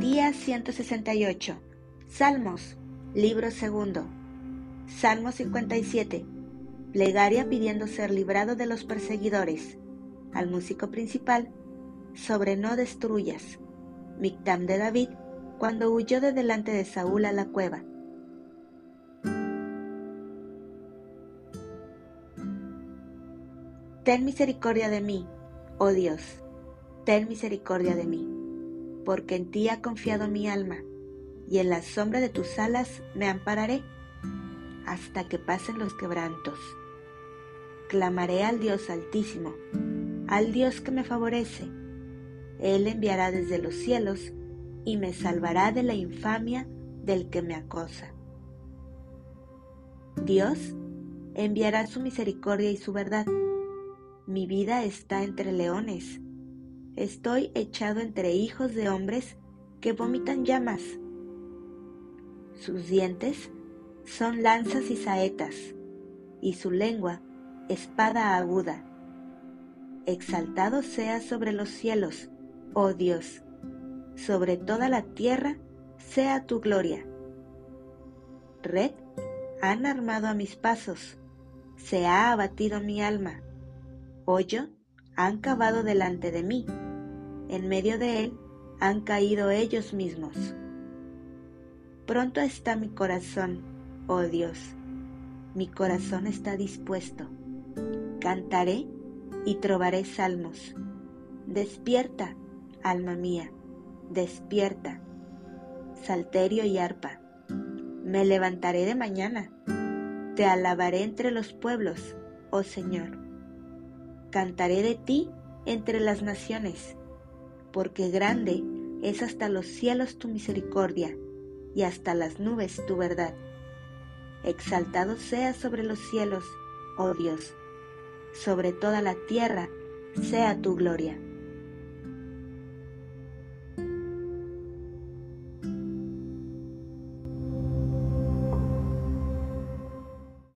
168. Salmos, libro segundo. Salmo 57. Plegaria pidiendo ser librado de los perseguidores. Al músico principal, sobre no destruyas. Mictam de David, cuando huyó de delante de Saúl a la cueva. Ten misericordia de mí, oh Dios, ten misericordia de mí, porque en ti ha confiado mi alma, y en la sombra de tus alas me ampararé, hasta que pasen los quebrantos. Clamaré al Dios altísimo, al Dios que me favorece. Él enviará desde los cielos y me salvará de la infamia del que me acosa. Dios enviará su misericordia y su verdad mi vida está entre leones. Estoy echado entre hijos de hombres que vomitan llamas. Sus dientes son lanzas y saetas, y su lengua espada aguda. Exaltado sea sobre los cielos, oh Dios, sobre toda la tierra sea tu gloria. Red han armado a mis pasos, se ha abatido mi alma hoyo han cavado delante de mí, en medio de él han caído ellos mismos. Pronto está mi corazón, oh Dios, mi corazón está dispuesto. Cantaré y trovaré salmos. Despierta, alma mía, despierta, salterio y arpa. Me levantaré de mañana, te alabaré entre los pueblos, oh Señor Cantaré de ti entre las naciones, porque grande es hasta los cielos tu misericordia y hasta las nubes tu verdad. Exaltado sea sobre los cielos, oh Dios, sobre toda la tierra sea tu gloria.